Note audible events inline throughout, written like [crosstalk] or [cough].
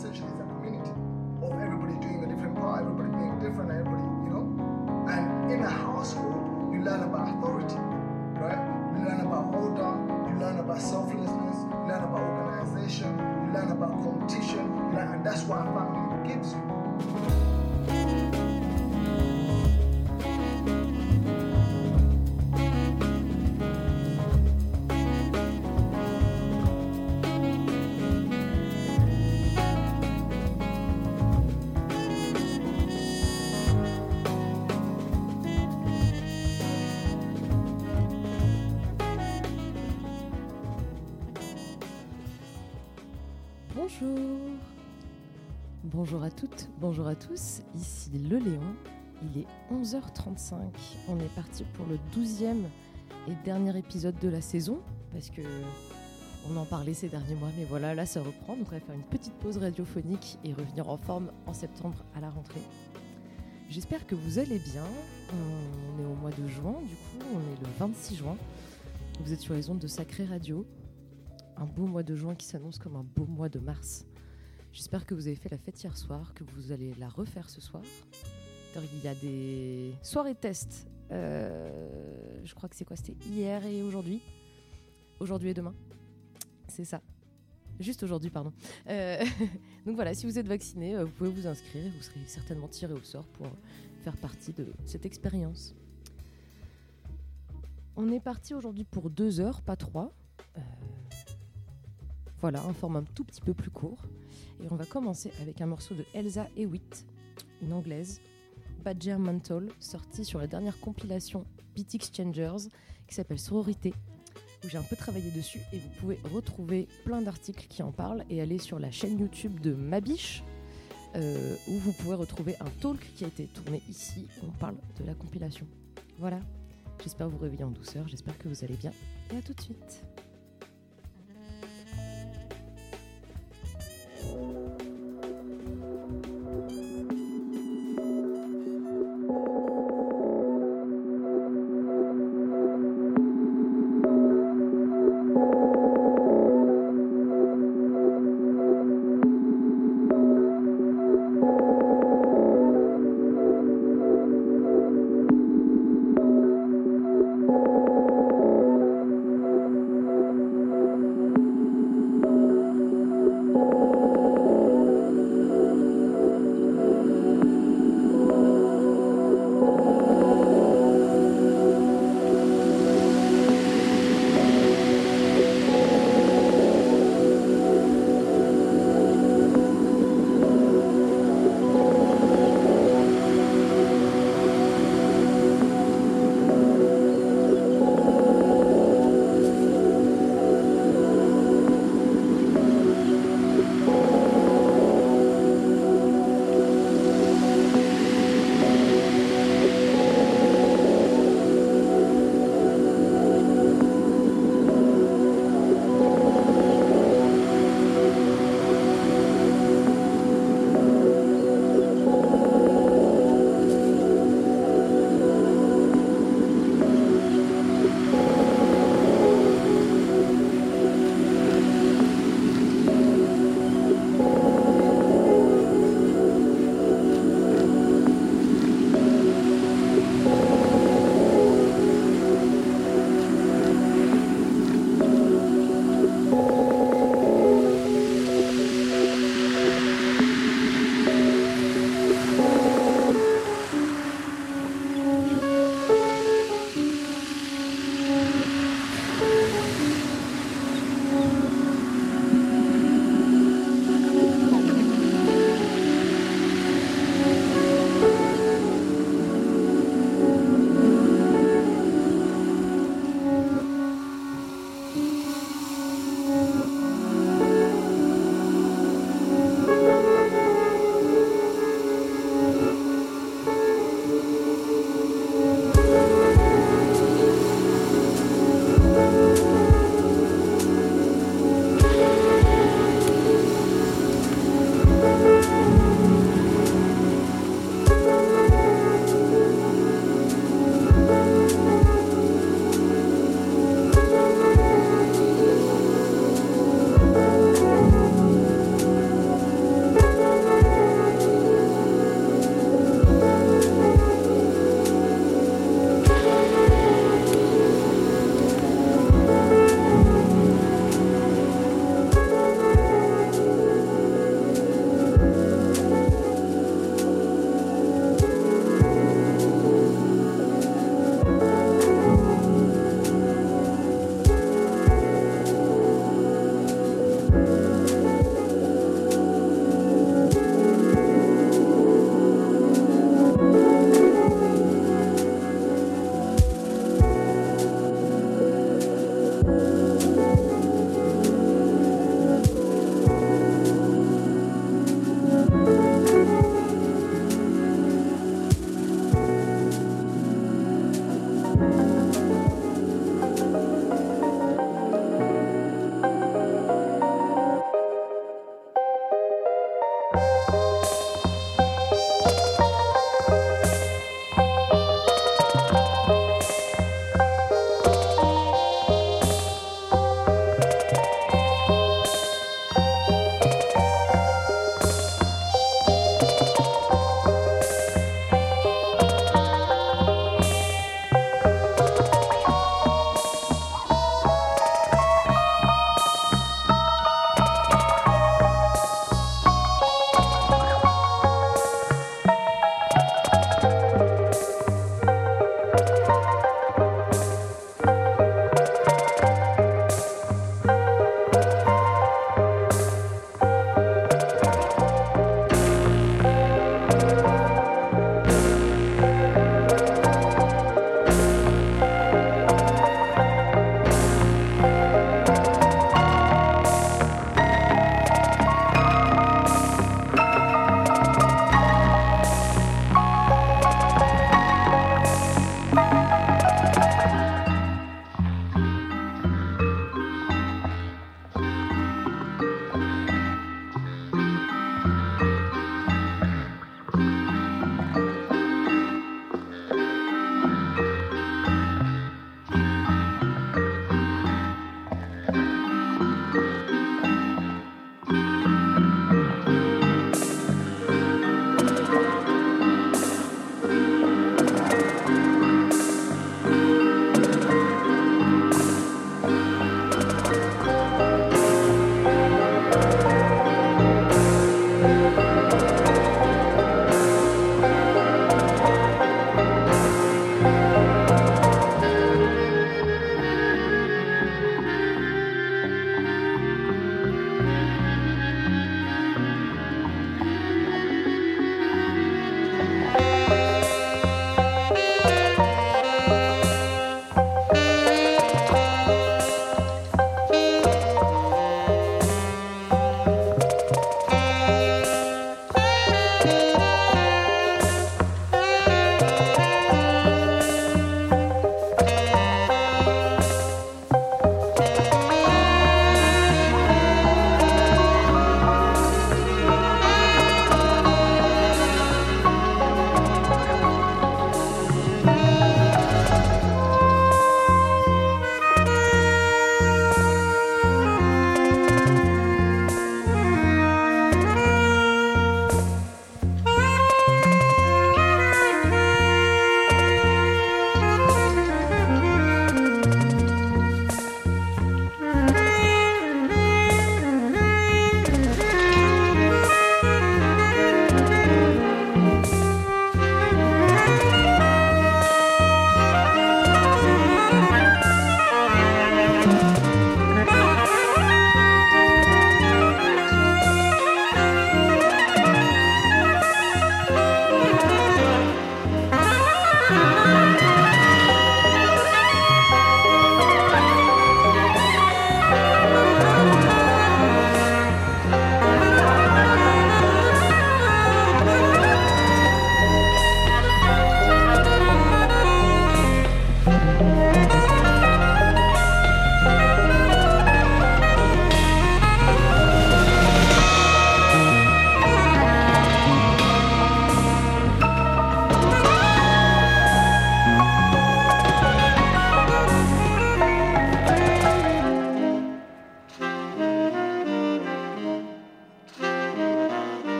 essentially is a Bonjour à toutes, bonjour à tous, ici Le Léon, il est 11h35, on est parti pour le 12e et dernier épisode de la saison, parce que on en parlait ces derniers mois, mais voilà, là ça reprend, on va faire une petite pause radiophonique et revenir en forme en septembre à la rentrée. J'espère que vous allez bien, on est au mois de juin, du coup on est le 26 juin, vous êtes sur les ondes de Sacré Radio, un beau mois de juin qui s'annonce comme un beau mois de mars. J'espère que vous avez fait la fête hier soir, que vous allez la refaire ce soir. Il y a des soirées tests. euh, je crois que c'est quoi C'était hier et aujourd'hui. Aujourd'hui et demain. C'est ça. Juste aujourd'hui, pardon. Euh, [laughs] donc voilà, si vous êtes vacciné, euh, vous pouvez vous inscrire vous serez certainement tiré au sort pour faire partie de cette expérience. On est parti aujourd'hui pour deux heures, pas trois. Euh, voilà, un format un tout petit peu plus court. Et on va commencer avec un morceau de Elsa Hewitt, une anglaise, Badger Mantle, sortie sur la dernière compilation Beat Exchangers, qui s'appelle Sororité, où j'ai un peu travaillé dessus. Et vous pouvez retrouver plein d'articles qui en parlent et aller sur la chaîne YouTube de Mabiche, euh, où vous pouvez retrouver un talk qui a été tourné ici, où on parle de la compilation. Voilà, j'espère vous réveiller en douceur, j'espère que vous allez bien, et à tout de suite. Thank you.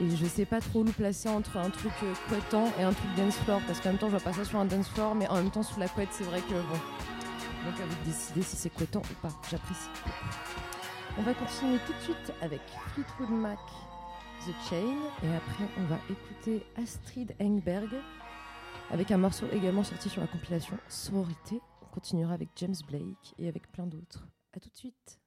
Et je sais pas trop le placer entre un truc euh, et un truc dance floor parce qu'en même temps je vois pas ça sur un dance floor mais en même temps sous la couette c'est vrai que bon. Donc à vous de décider si c'est couettant ou pas, j'apprécie. On va continuer tout de suite avec Fleetwood Mac The Chain et après on va écouter Astrid Engberg avec un morceau également sorti sur la compilation Sororité. On continuera avec James Blake et avec plein d'autres. A tout de suite.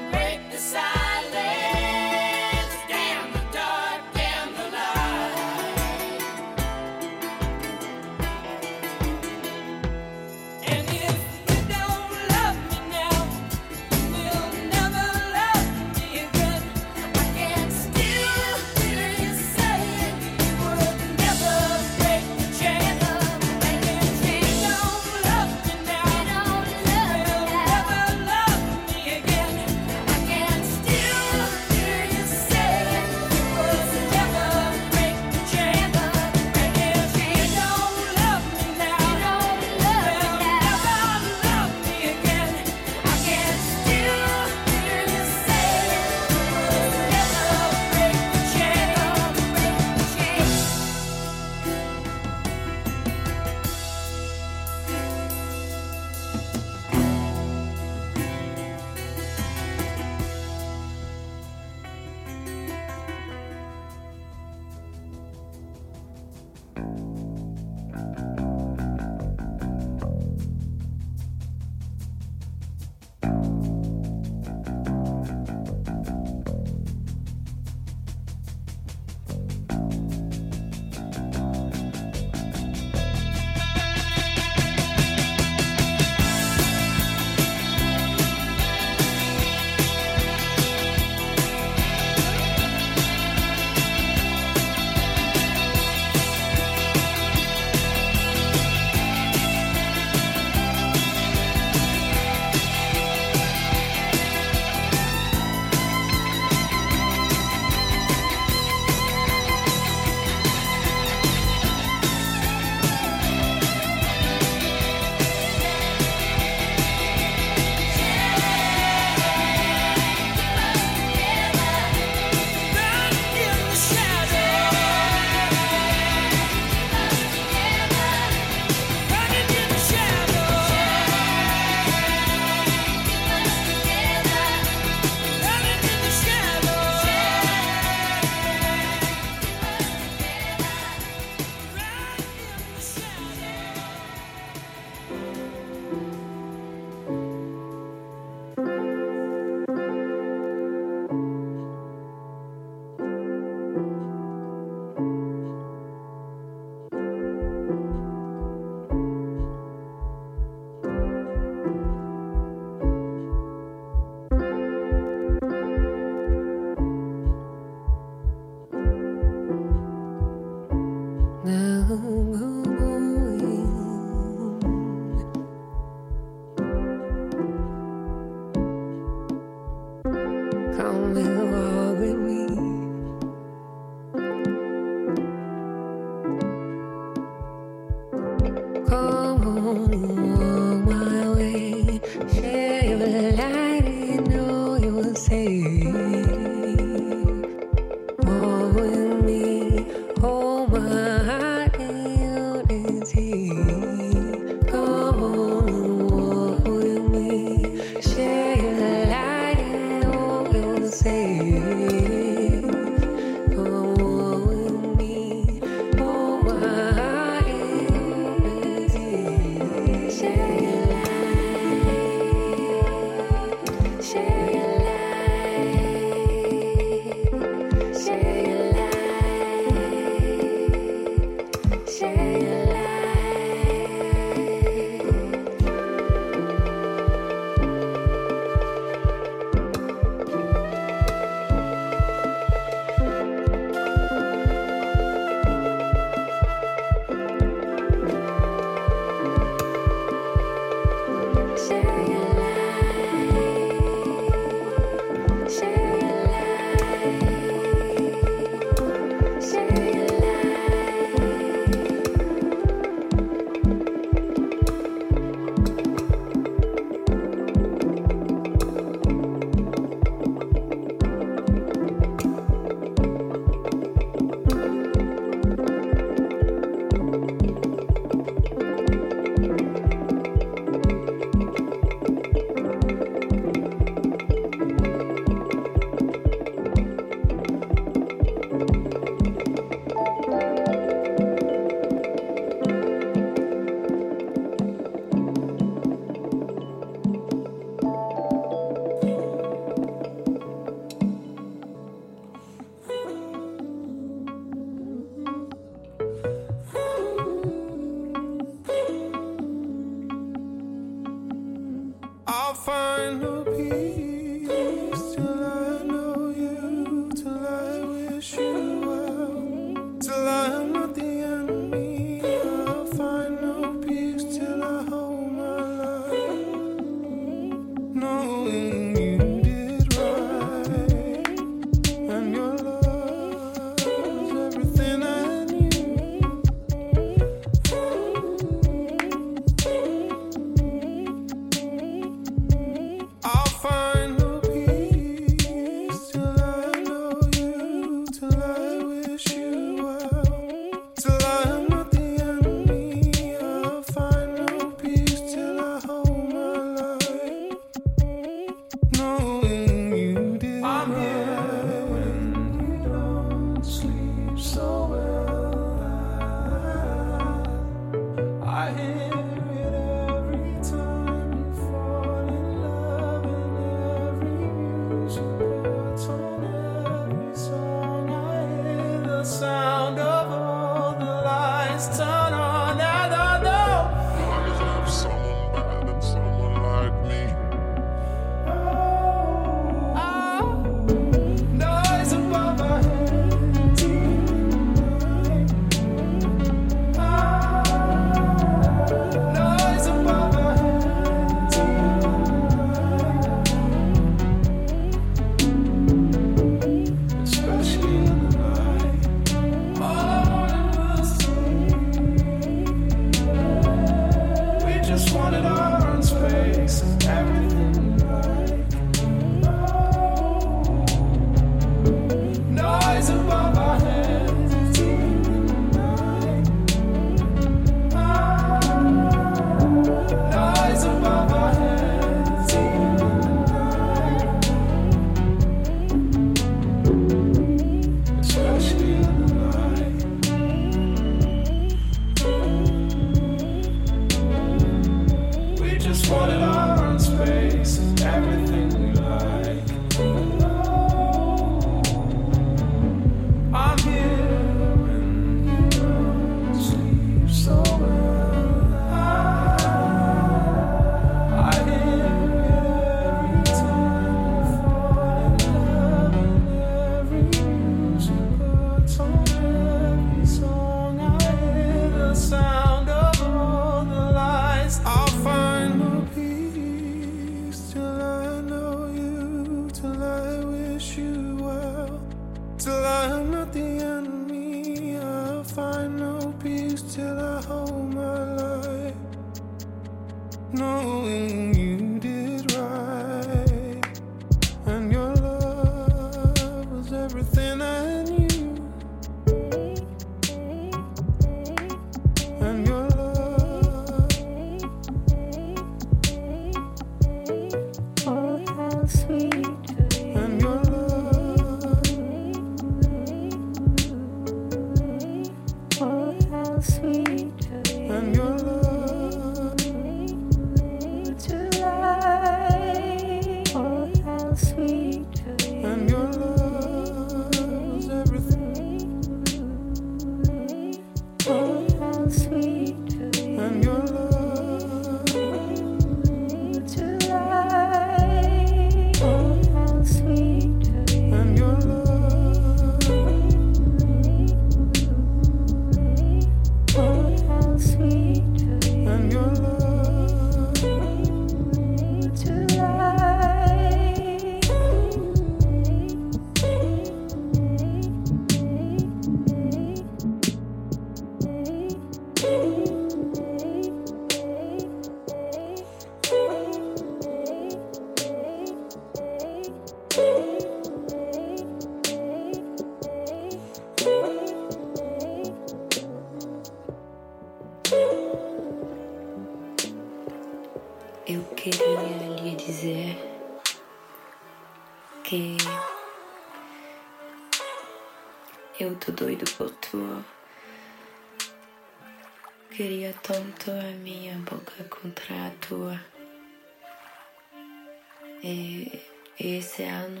E esse ano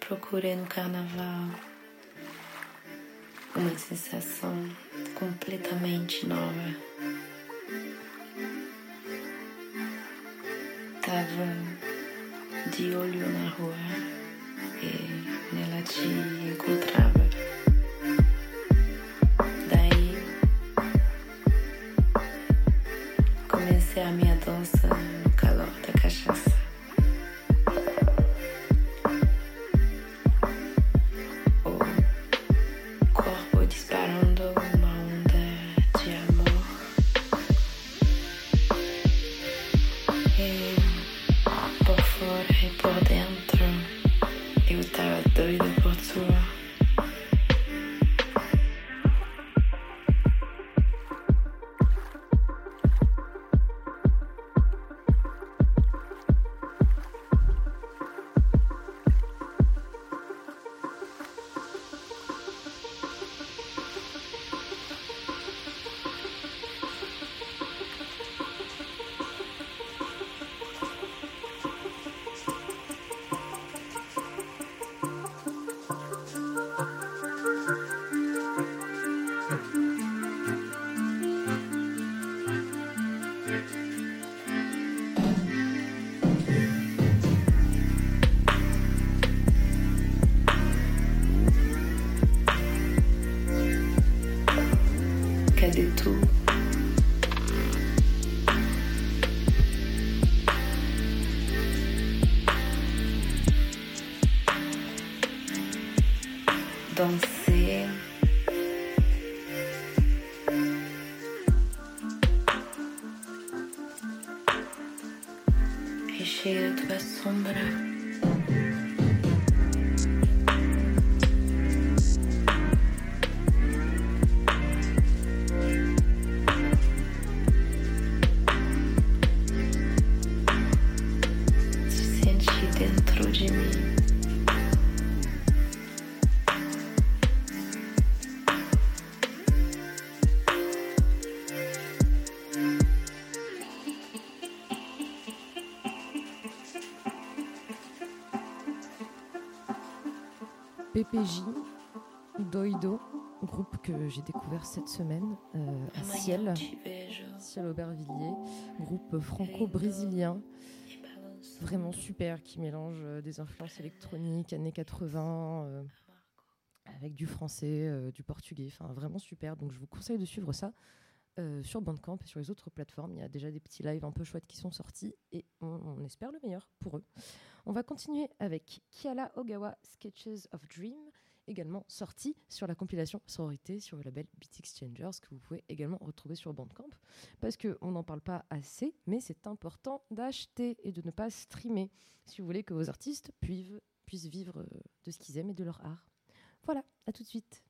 procurei no carnaval uma sensação completamente nova. Tava de olho na rua e nela te encontrava. Doido, groupe que j'ai découvert cette semaine euh, à Ciel, Ciel Aubervilliers, groupe franco-brésilien, vraiment super, qui mélange euh, des influences électroniques, années 80, euh, avec du français, euh, du portugais, enfin vraiment super. Donc je vous conseille de suivre ça sur Bandcamp et sur les autres plateformes. Il y a déjà des petits lives un peu chouettes qui sont sortis et on, on espère le meilleur pour eux. On va continuer avec Kiala Ogawa Sketches of Dream également sorti sur la compilation Sororité sur le label Beat Exchangers que vous pouvez également retrouver sur Bandcamp. Parce qu'on n'en parle pas assez, mais c'est important d'acheter et de ne pas streamer si vous voulez que vos artistes puissent, vivre euh, de ce qu'ils aiment et de leur art. Voilà, à tout de suite.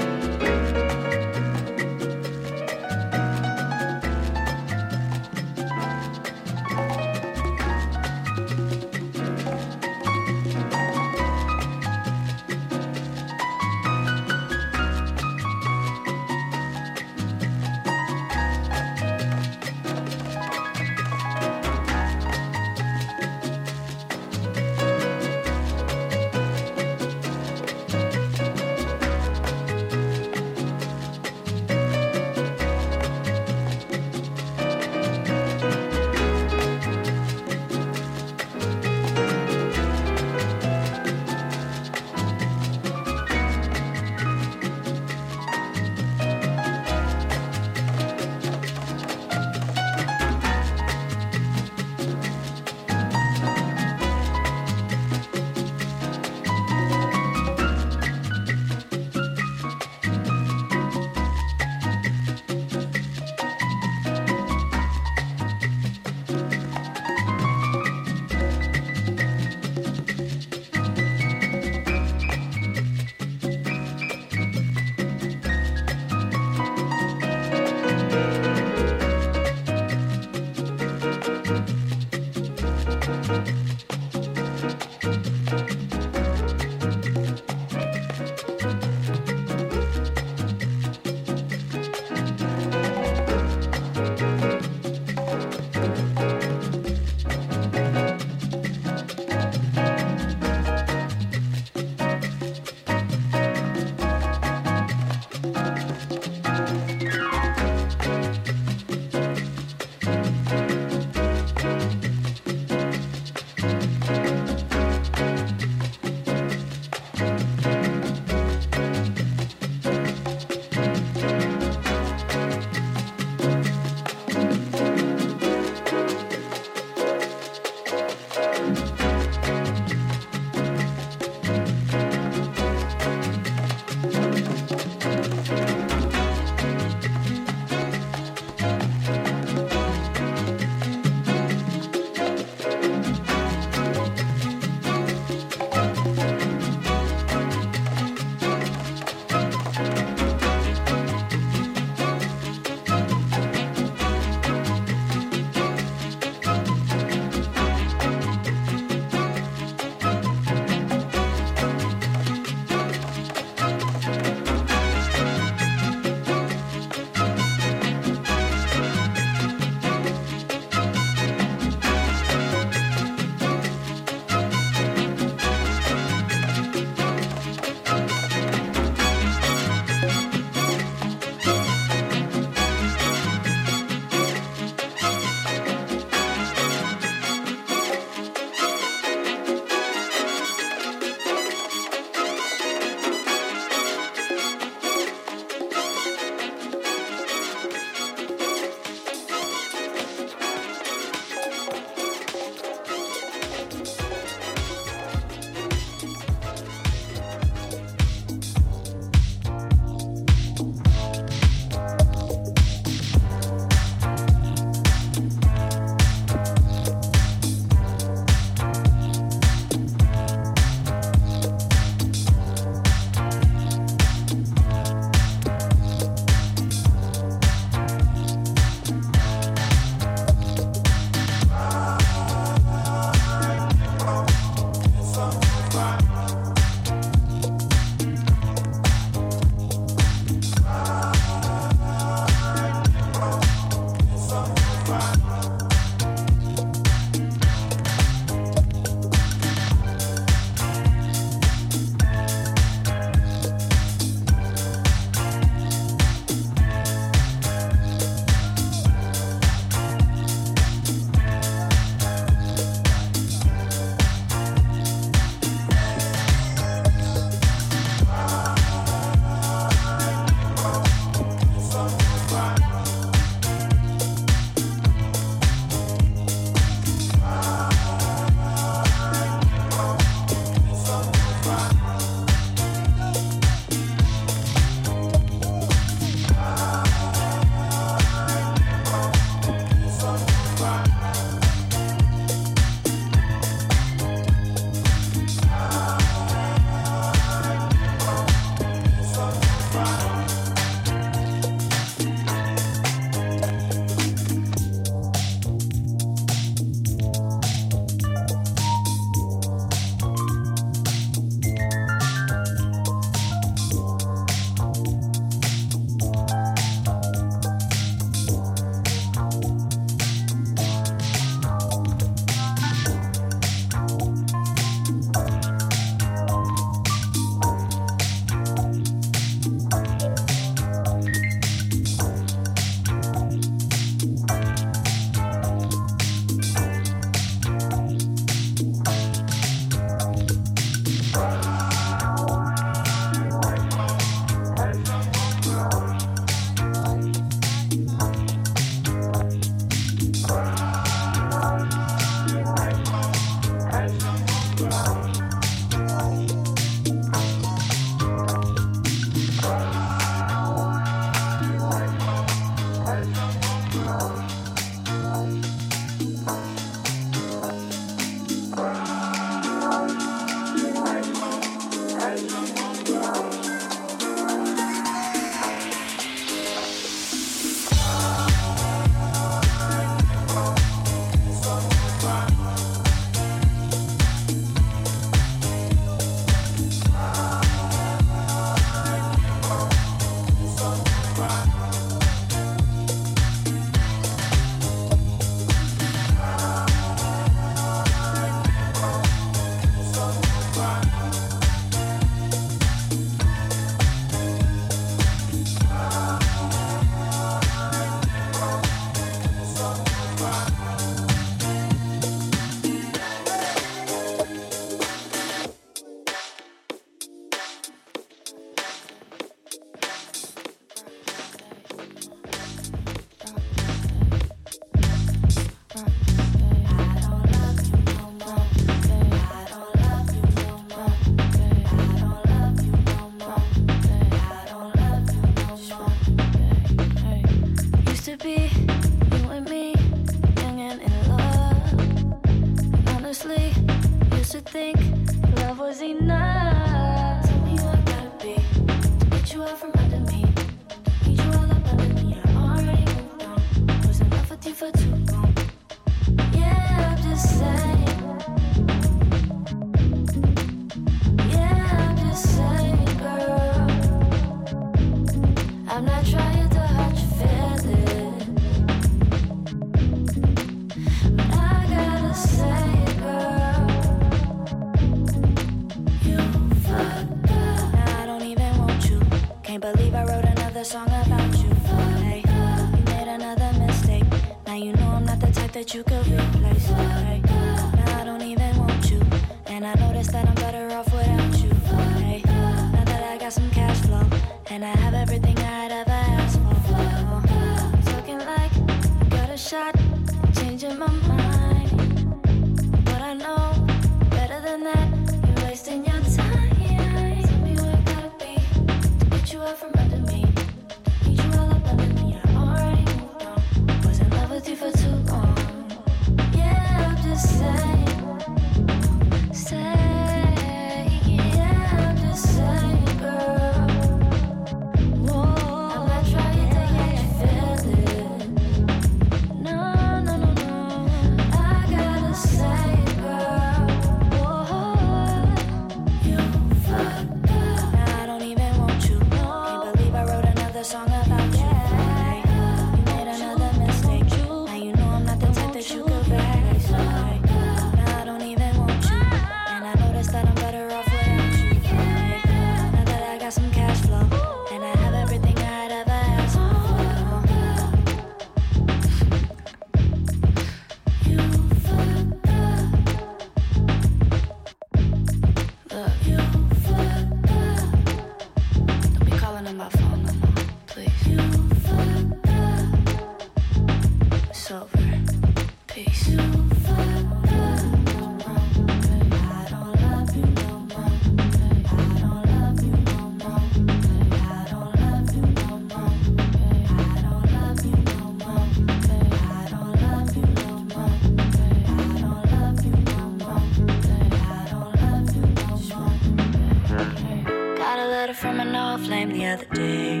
other day.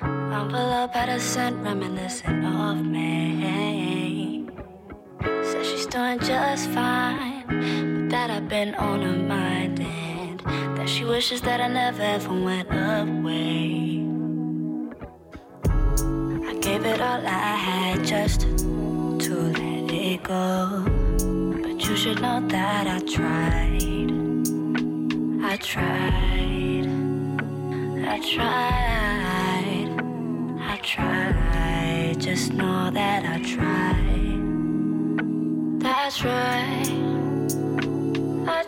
Rumble up at a scent, reminiscent of me. Says she's doing just fine, but that I've been on her mind, and that she wishes that I never ever went away. I gave it all I had just to let it go, but you should know that I tried. I tried. I tried, I tried, just know that I tried. I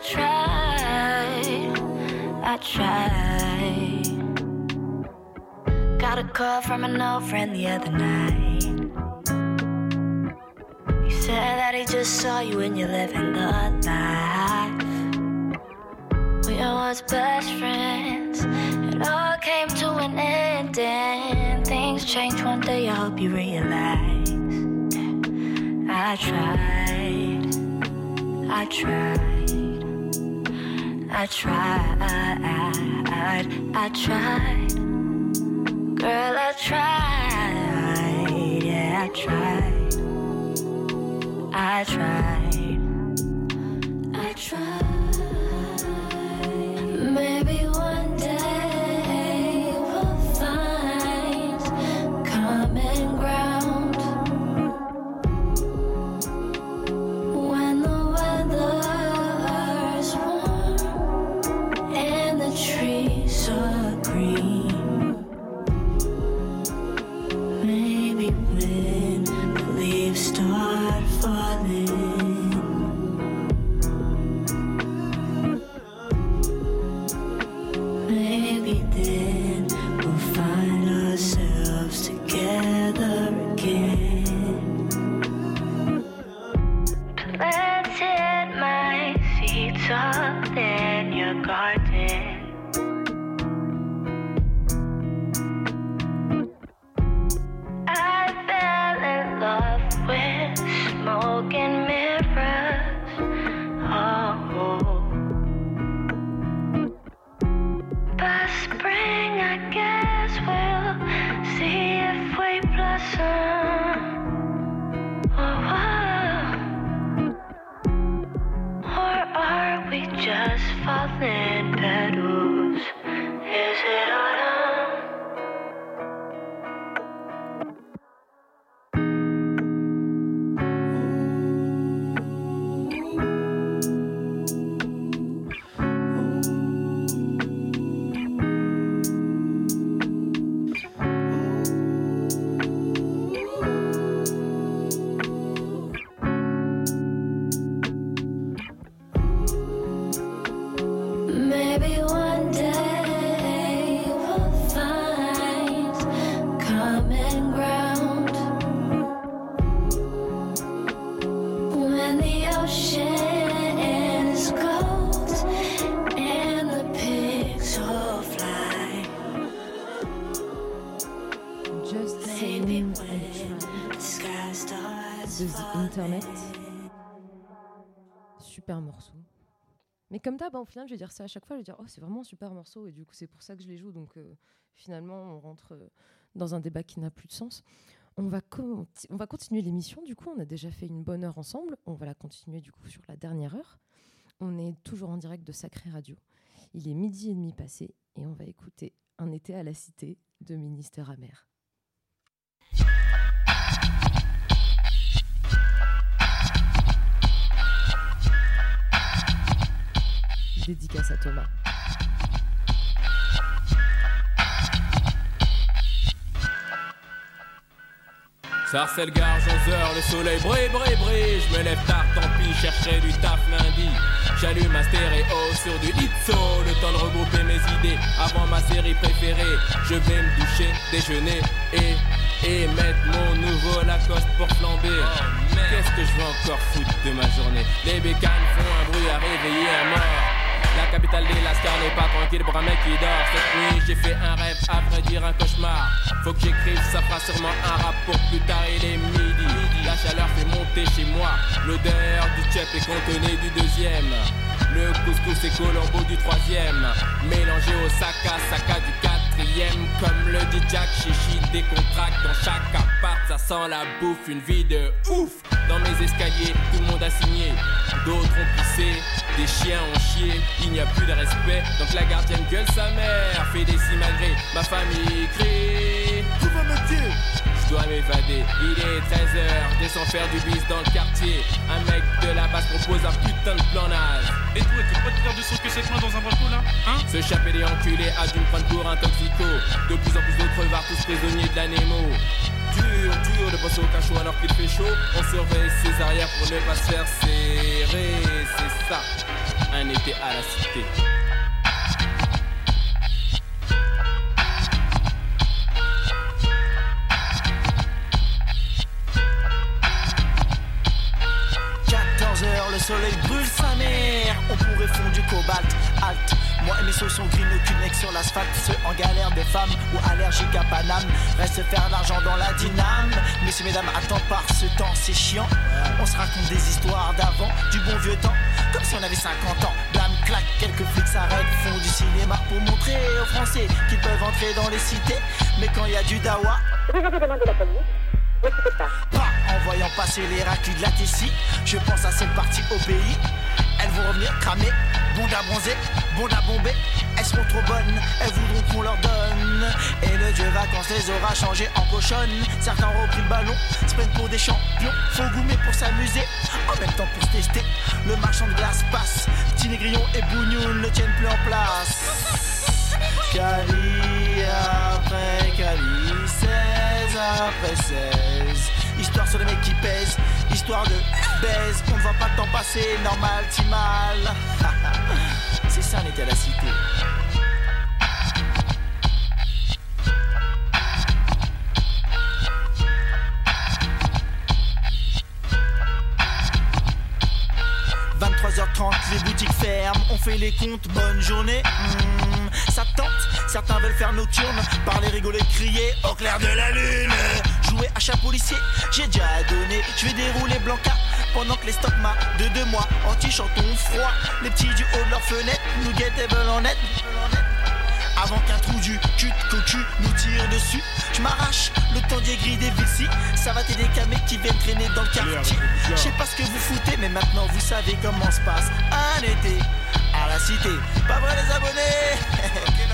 tried, I tried. Got a call from an old friend the other night. He said that he just saw you and you're living the. We are once best friends. It all came to an end, and things change one day. I hope you realize I tried, I tried, I tried, I tried, girl, I tried, yeah, I tried, I tried, I tried. Maybe one day. Hein, au final, je vais dire ça à chaque fois. Je vais dire, oh, c'est vraiment un super morceau. Et du coup, c'est pour ça que je les joue. Donc, euh, finalement, on rentre euh, dans un débat qui n'a plus de sens. On va, on va continuer l'émission. Du coup, on a déjà fait une bonne heure ensemble. On va la continuer, du coup, sur la dernière heure. On est toujours en direct de Sacré Radio. Il est midi et demi passé. Et on va écouter Un été à la cité de Ministère amer. Dédicace à Thomas. Sarcelle gare 11h, le soleil brille, brille, brille. Je me lève tard, tant pis, chercherai du taf lundi. J'allume ma stéréo sur du Itzo, le temps de regrouper mes idées avant ma série préférée. Je vais me doucher, déjeuner et, et mettre mon nouveau Lacoste pour flamber. Qu'est-ce que je veux encore foutre de ma journée? Les bécanes font un bruit à réveiller un mort. Capitale des Lascars n'est pas tranquille pour mec qui dort. Cette nuit, j'ai fait un rêve, à vrai dire un cauchemar. Faut que j'écrive, ça fera sûrement un rap pour plus tard, il est midi. La chaleur fait monter chez moi. L'odeur du chep est contenue du deuxième. Le couscous et colombo du troisième. Mélangé au saka, saka du quatrième. Comme le dit Jack, chichi décontracte dans chaque appart. Ça sent la bouffe, une vie de ouf. Dans mes escaliers, tout le monde a signé. D'autres ont pissé, des chiens ont chié. Il n'y a plus de respect, donc la gardienne gueule sa mère. Fait des simagrées, ma famille crie. Tout va me dire. Je dois m'évader, il est 13h, descends faire du bis dans le quartier. Un mec de la base propose un putain de plan naze. Et toi, t'es pas de faire de son que cette main dans un banco là Hein Ce chapé des enculés a dû me prendre pour un toxico. De plus en plus de crevards, tous prisonniers de la Nemo. Dur, dur de passer au cachot alors qu'il fait chaud. On surveille ses arrières pour ne pas se faire serrer. C'est ça, un été à la cité. heures, le soleil. On pourrait fondre du cobalt, halt. Moi et mes sauces sont aucune mec sur l'asphalte. Ceux en galère des femmes ou allergiques à Paname restent faire l'argent dans la dyname. Messieurs, mesdames, attends par ce temps, c'est chiant. On se raconte des histoires d'avant, du bon vieux temps, comme si on avait 50 ans. Blâme, claque, quelques flics s'arrêtent, font du cinéma pour montrer aux Français qu'ils peuvent entrer dans les cités. Mais quand il y a du dawa, pas en voyant passer les raclis de la Tessie, je pense à cette partie au pays. Elles vont revenir cramer, bondes à bronzer, bondes à bomber. Elles seront trop bonnes, elles voudront qu'on leur donne. Et le dieu vacances les aura changées en cochonne. Certains ont repris le ballon, se pour des champions. Faut goumer pour s'amuser, en même temps pour se tester. Le marchand de glace passe, petit négrillon et bougnoul ne tiennent plus en place. Cali après Cali, 16 après 16. Histoire sur les mecs qui pèsent, histoire de baise. On ne voit pas le temps passer, normal, t'y mal. [laughs] C'est ça, était à la cité. « 23h30, les boutiques ferment, on fait les comptes, bonne journée. Hmm, ça tente, certains veulent faire nocturne, parler, rigoler, crier au clair de la lune. Jouer à chat policier, j'ai déjà donné, je vais dérouler Blanca. Pendant que les stocks ma de deux mois, anti-chanton froid. Les petits du haut de leur fenêtre nous guettent et veulent en être. Avant qu'un trou du cul de cocu nous tire dessus, je m'arrache le temps des grilles des villes Ça va t'aider mec qui vient traîner dans le quartier. Je sais pas ce que vous foutez, mais maintenant vous savez comment se passe un été à la cité. Pas vrai les abonnés? [laughs]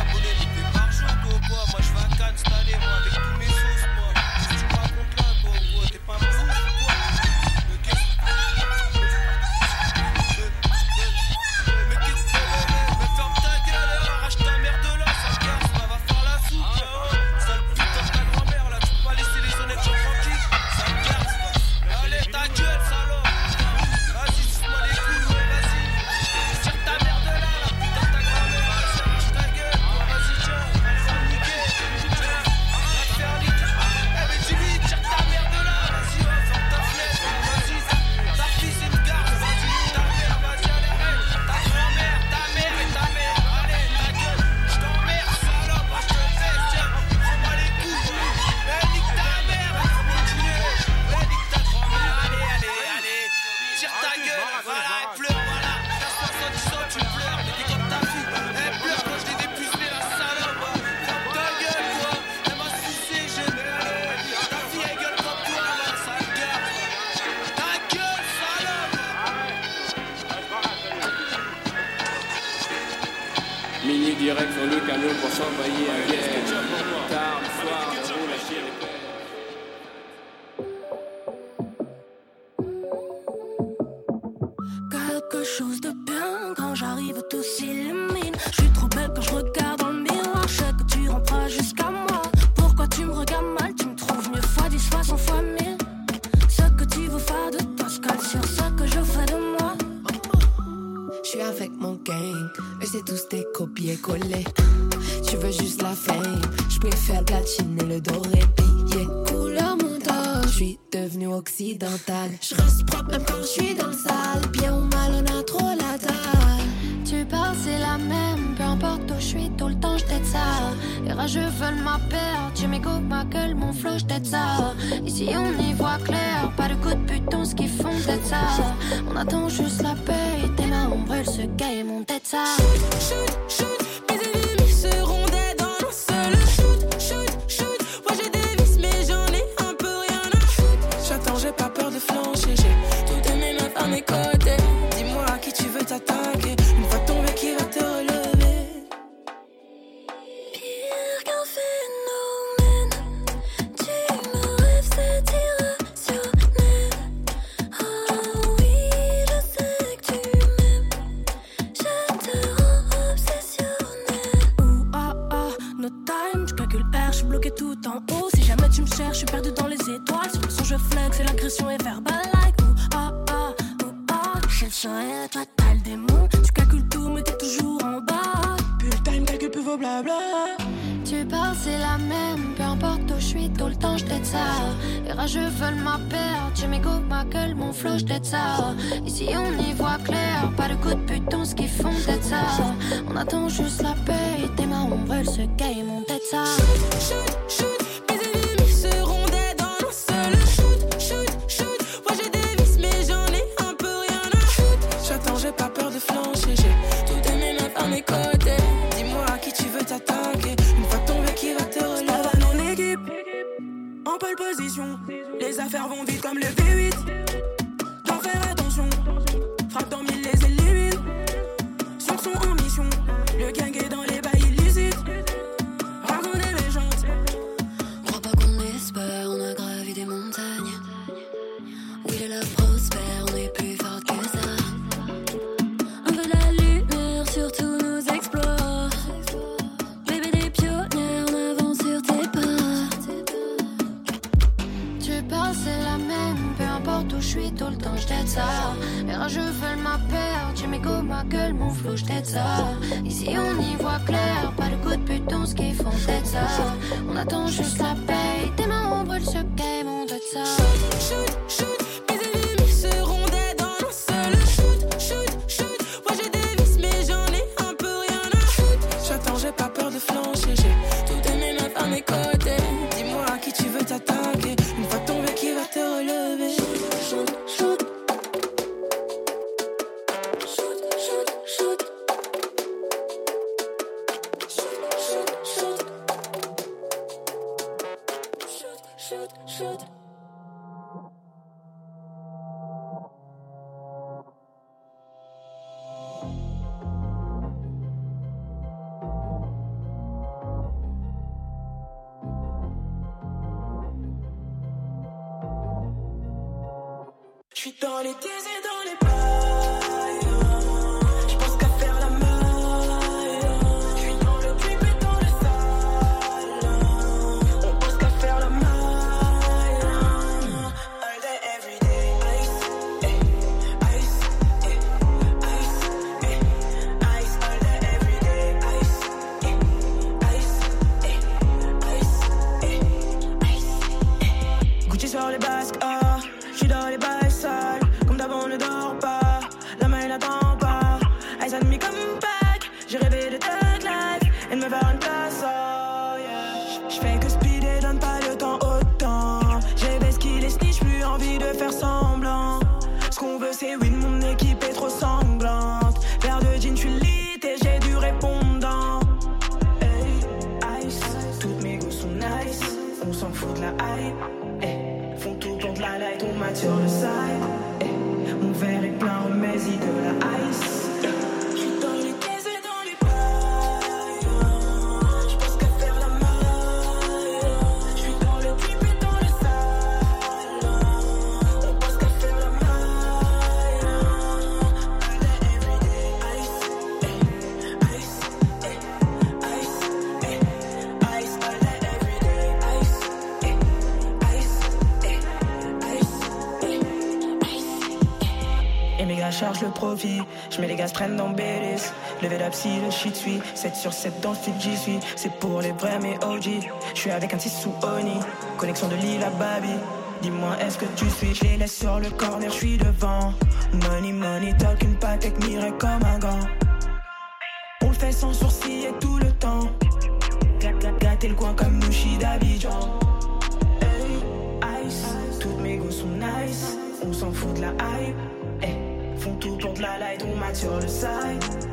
Je mets les gaz traînent dans BLS. Level up si le shit suit. 7 sur 7 dans le style j'y suis. C'est pour les vrais mais OG. Je suis avec un 6 sous Oni. Connexion de Lille à Babi. Dis-moi, est-ce que tu suis? Je les laisse sur le corner, je suis devant. Money, money, talk, une patek mirée comme un gant. On le fait sans sourciller tout le temps. Gâ- gâ- Gâter le coin comme Mouchi d'Abidjan. Hey, ice, toutes mes go sont nice. On s'en fout de la hype. fly light on my shoulder side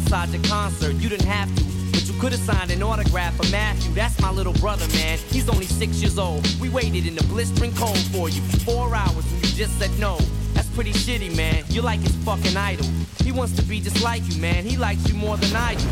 Outside the concert, you didn't have to. But you could have signed an autograph for Matthew. That's my little brother, man. He's only six years old. We waited in the blistering cold for you for four hours and you just said no. That's pretty shitty, man. You're like his fucking idol. He wants to be just like you, man. He likes you more than I do.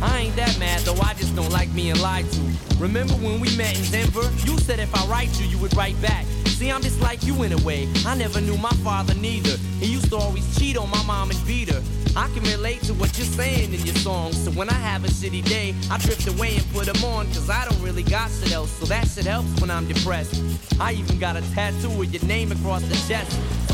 I ain't that mad though, I just don't like being lied to. Remember when we met in Denver? You said if I write you, you would write back. See, I'm just like you in a way. I never knew my father neither. He used to always cheat on my mom and beat her. I can relate to what you're saying in your songs. So when I have a shitty day, I drift away and put them on. Cause I don't really got shit else. So that shit helps when I'm depressed. I even got a tattoo with your name across the chest.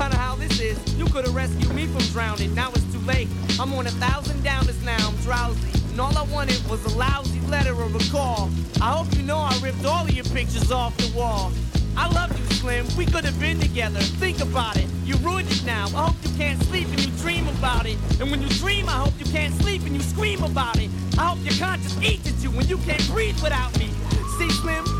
Kinda how this is. You could have rescued me from drowning. Now it's too late. I'm on a thousand downers now. I'm drowsy. And all I wanted was a lousy letter or a call. I hope you know I ripped all of your pictures off the wall. I love you, Slim. We could have been together. Think about it. You ruined it now. I hope you can't sleep and you dream about it. And when you dream, I hope you can't sleep and you scream about it. I hope your conscience eats at you when you can't breathe without me. See, Slim,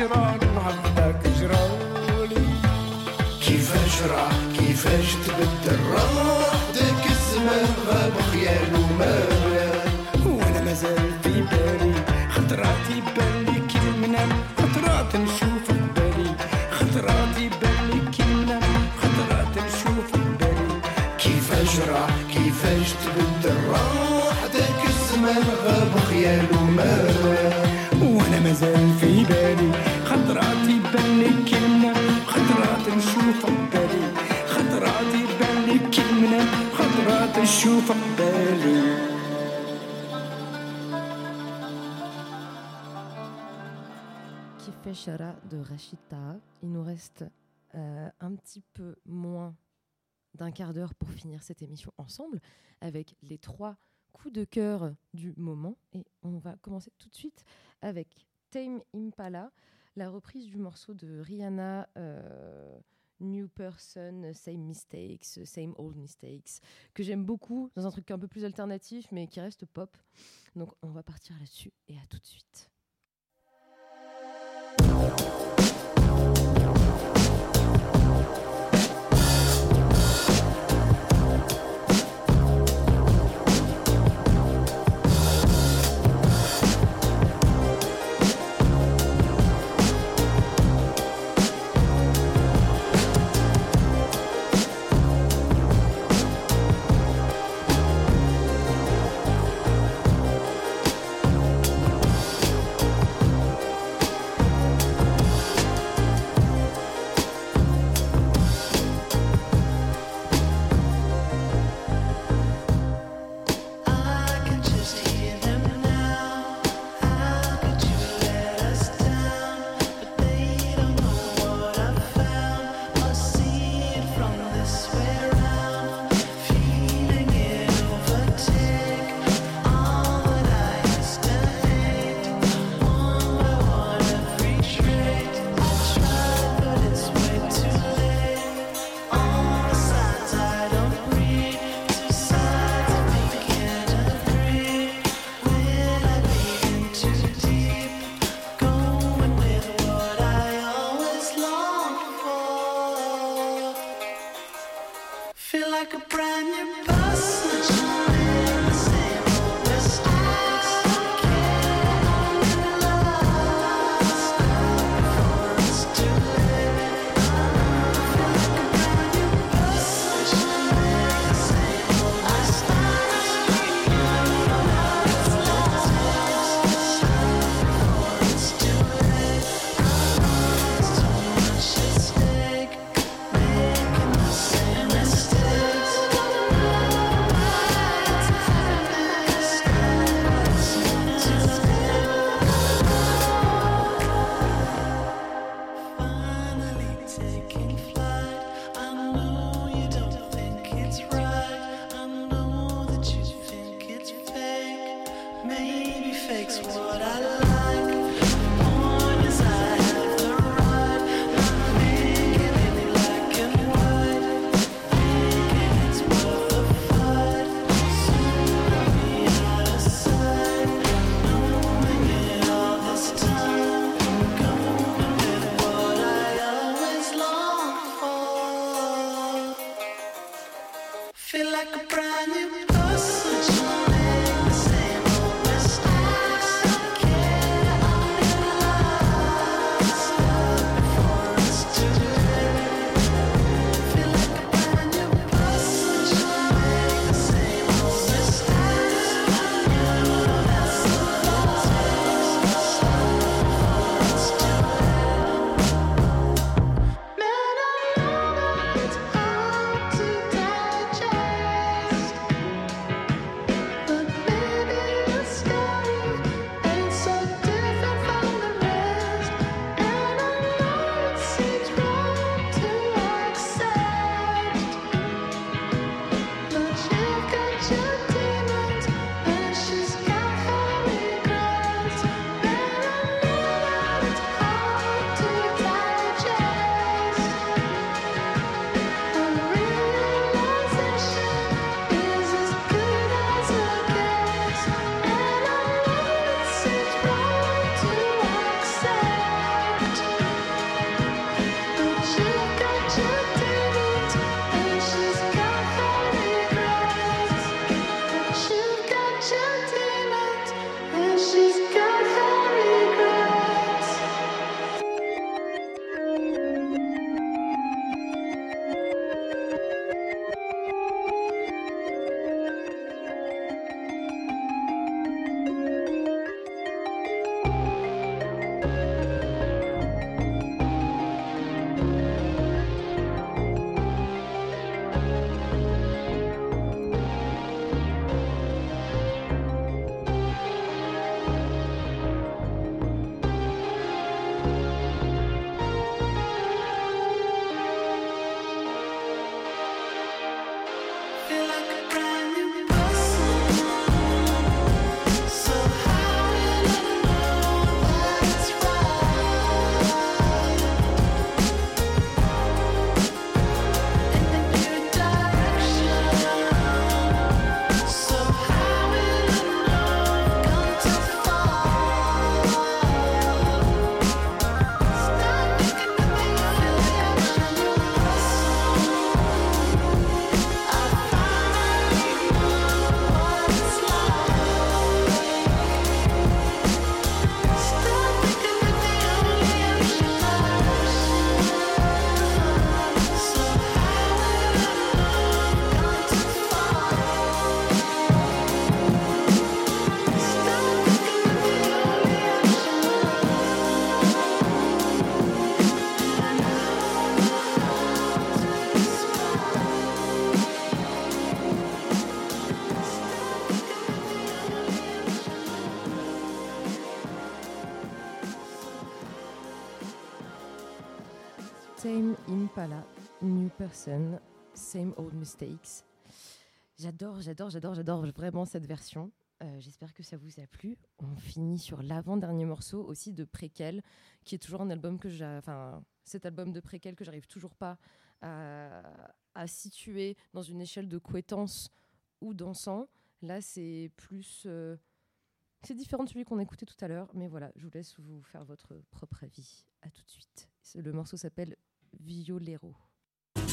جرالي وهكذاك جرالي كيفاش راح كيفاش تبدل راح داك الزمان غاب خياله ما بان وأنا مازال في بالي خطرات يبان لي كلمنا خطرات نشوف بالي. خطرات يبان لي كلمنا خطرات نشوف بالي. كيفاش راح كيفاش تبدل راح داك الزمان غاب خياله ما بان وأنا مازال في de Rachita. Il nous reste euh, un petit peu moins d'un quart d'heure pour finir cette émission ensemble avec les trois coups de cœur du moment. Et on va commencer tout de suite avec Tame Impala, la reprise du morceau de Rihanna. Euh, New Person, Same Mistakes, Same Old Mistakes, que j'aime beaucoup dans un truc un peu plus alternatif mais qui reste pop. Donc on va partir là-dessus et à tout de suite. Same Old Mistakes. J'adore, j'adore, j'adore, j'adore vraiment cette version. Euh, j'espère que ça vous a plu. On finit sur l'avant-dernier morceau aussi de Préquel, qui est toujours un album que j'ai. Enfin, cet album de Préquel que j'arrive toujours pas à, situer dans une échelle de coétance ou d'encens. Là, c'est plus. Euh, c'est différent de celui qu'on écoutait tout à l'heure, mais voilà, je vous laisse vous faire votre propre avis. À tout de suite. Le morceau s'appelle Violero.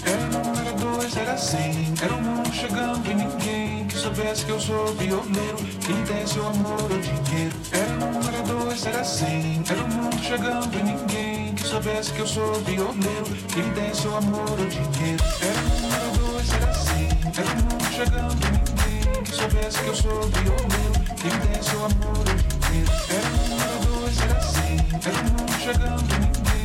Era um, era dois, era assim. Era um mundo chegando e ninguém que soubesse que eu sou violeiro. Quem tem seu amor ou dinheiro. Era um, era dois, era assim. Era um mundo chegando e ninguém que soubesse que eu sou violeiro. Quem tem seu amor ou dinheiro. Era um, era dois, era assim. Era um mundo chegando e ninguém que soubesse que eu sou violeiro. Quem tem seu amor ou dinheiro. Era um, era dois, era assim. Era um mundo chegando e ninguém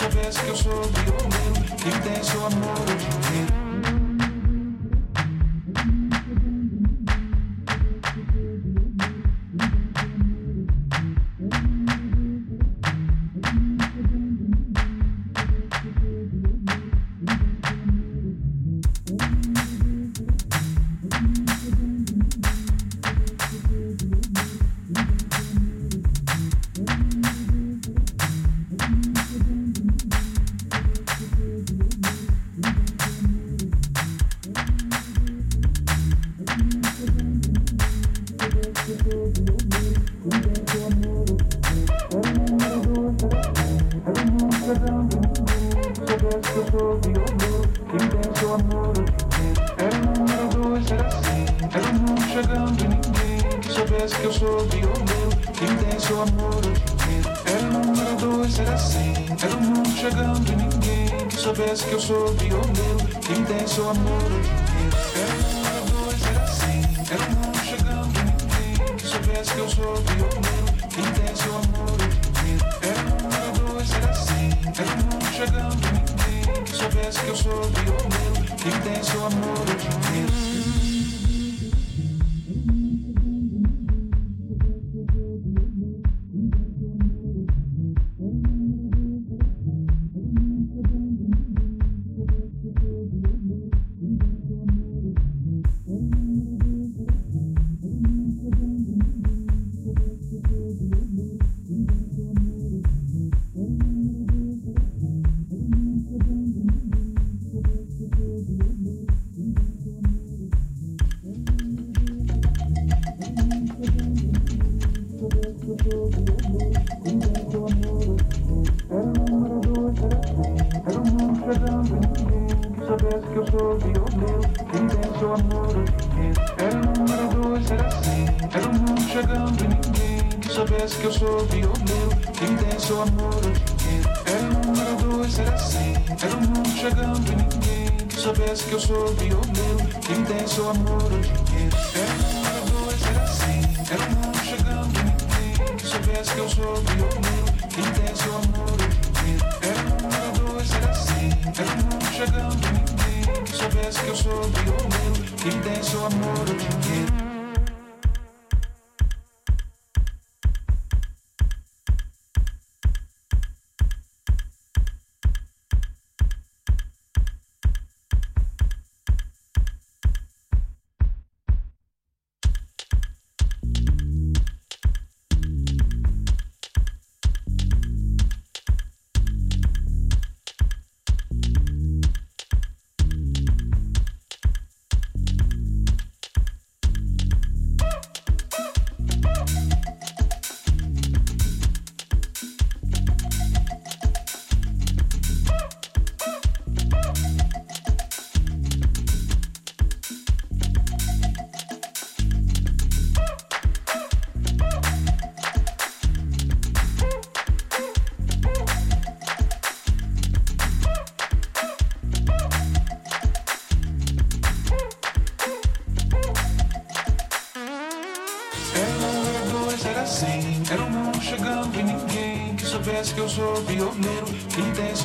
soubesse que eu sou de homem, que tem seu amor hoje em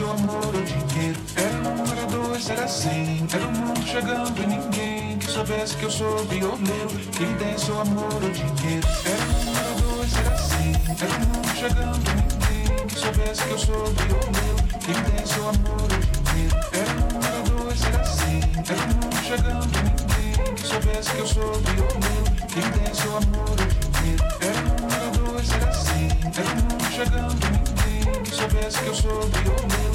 o amor ou dinheiro. Era o número dois, era assim. Era o mundo chegando e ninguém que soubesse que eu sou meu. Quem tem seu amor ou dinheiro. Era o número dois, era assim. Era o mundo chegando e ninguém que soubesse que eu sou meu. Quem tem seu amor ou dinheiro. Era o número dois, era assim. Era o mundo chegando e ninguém que soubesse que eu sou meu. Quem tem seu amor ou dinheiro. Era o número dois, era assim. Era o mundo chegando e ninguém que soubesse que eu sou meu.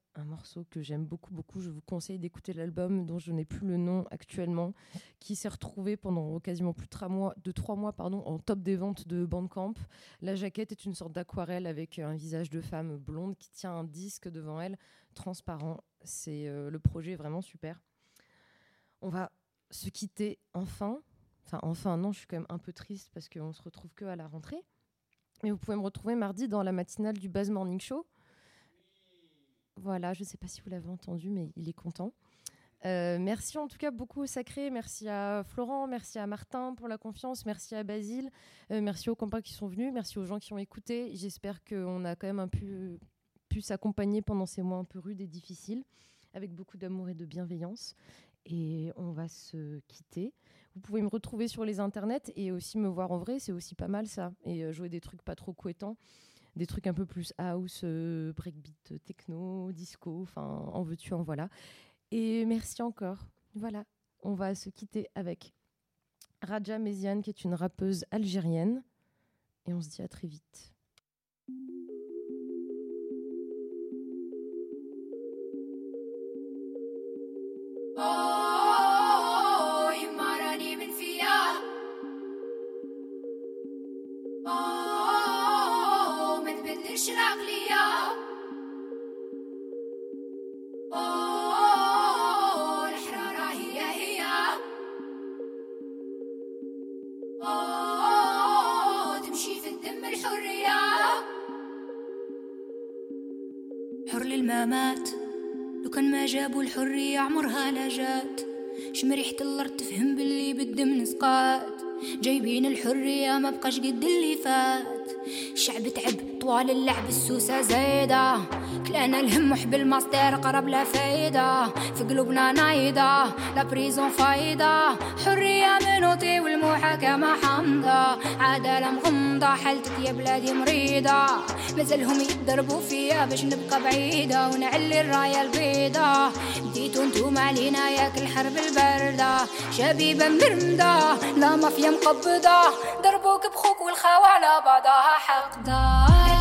un morceau que j'aime beaucoup, beaucoup. Je vous conseille d'écouter l'album dont je n'ai plus le nom actuellement, qui s'est retrouvé pendant quasiment plus de trois mois, pardon, en top des ventes de Bandcamp. La jaquette est une sorte d'aquarelle avec un visage de femme blonde qui tient un disque devant elle, transparent. C'est euh, le projet est vraiment super. On va se quitter enfin. Enfin, enfin, non, je suis quand même un peu triste parce qu'on se retrouve que à la rentrée. Mais vous pouvez me retrouver mardi dans la matinale du Buzz Morning Show. Voilà, je ne sais pas si vous l'avez entendu, mais il est content. Euh, merci en tout cas beaucoup au Sacré, merci à Florent, merci à Martin pour la confiance, merci à Basile, euh, merci aux copains qui sont venus, merci aux gens qui ont écouté. J'espère qu'on a quand même un peu pu s'accompagner pendant ces mois un peu rudes et difficiles, avec beaucoup d'amour et de bienveillance. Et on va se quitter. Vous pouvez me retrouver sur les internets et aussi me voir en vrai, c'est aussi pas mal ça. Et euh, jouer des trucs pas trop couettants des trucs un peu plus house, euh, breakbeat, techno, disco, enfin, en veux-tu, en voilà. Et merci encore. Voilà, on va se quitter avec Raja Meziane, qui est une rappeuse algérienne. Et on se dit à très vite. كان ما جابوا الحرية عمرها لا جات شم ريحة الأرض تفهم باللي بالدم نسقات. جايبين الحرية ما بقاش قد اللي فات. الشعب تعب طوال اللعب السوسة زايدة. كلانا الهم وحب الماستر قرب لا فايدة. في قلوبنا نايدة لا بريزون فايدة. حرية منوطي والمحاكمة حامضة عدالة مغمضة حالتك يا بلادي مريضة. مازالهم يضربوا فيا باش نبقى بعيدة ونعلي الراية البيضة. بديتو انتوما علينا ياك الحرب الباردة. شبيبة مرمدة لا مافيا مقبضة. ضربوك بخوك والخاوة على بعضها حقدة.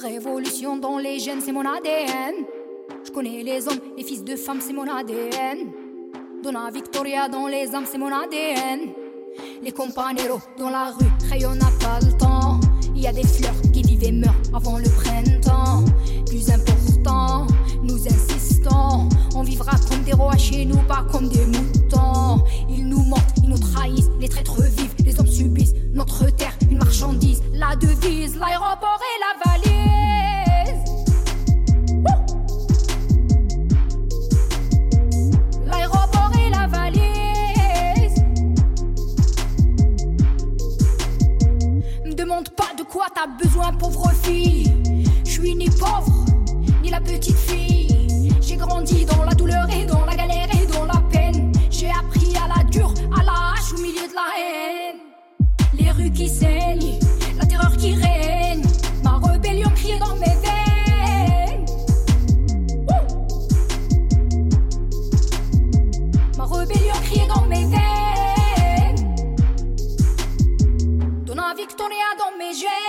Révolution dans les gènes, c'est mon ADN. Je connais les hommes, les fils de femmes, c'est mon ADN. Donna Victoria dans les âmes, c'est mon ADN. Les companeros dans la rue, hey, on n'a pas le temps. Il y a des fleurs qui vivent et meurent avant le printemps. Plus important, nous On vivra comme des rois chez nous, pas comme des moutons. Ils nous mentent, ils nous trahissent. Les traîtres vivent, les hommes subissent. Notre terre, une marchandise. La devise, l'aéroport et la valise. L'aéroport et la valise. Me demande pas de quoi t'as besoin, pauvre fille. Je suis ni pauvre, ni la petite fille. J'ai grandi dans la douleur et dans la galère et dans la peine. J'ai appris à la dure, à la hache au milieu de la haine. Les rues qui saignent, la terreur qui règne. Ma rébellion criée dans mes veines. Ma rébellion criée dans mes veines. Donna Victoria dans mes gènes.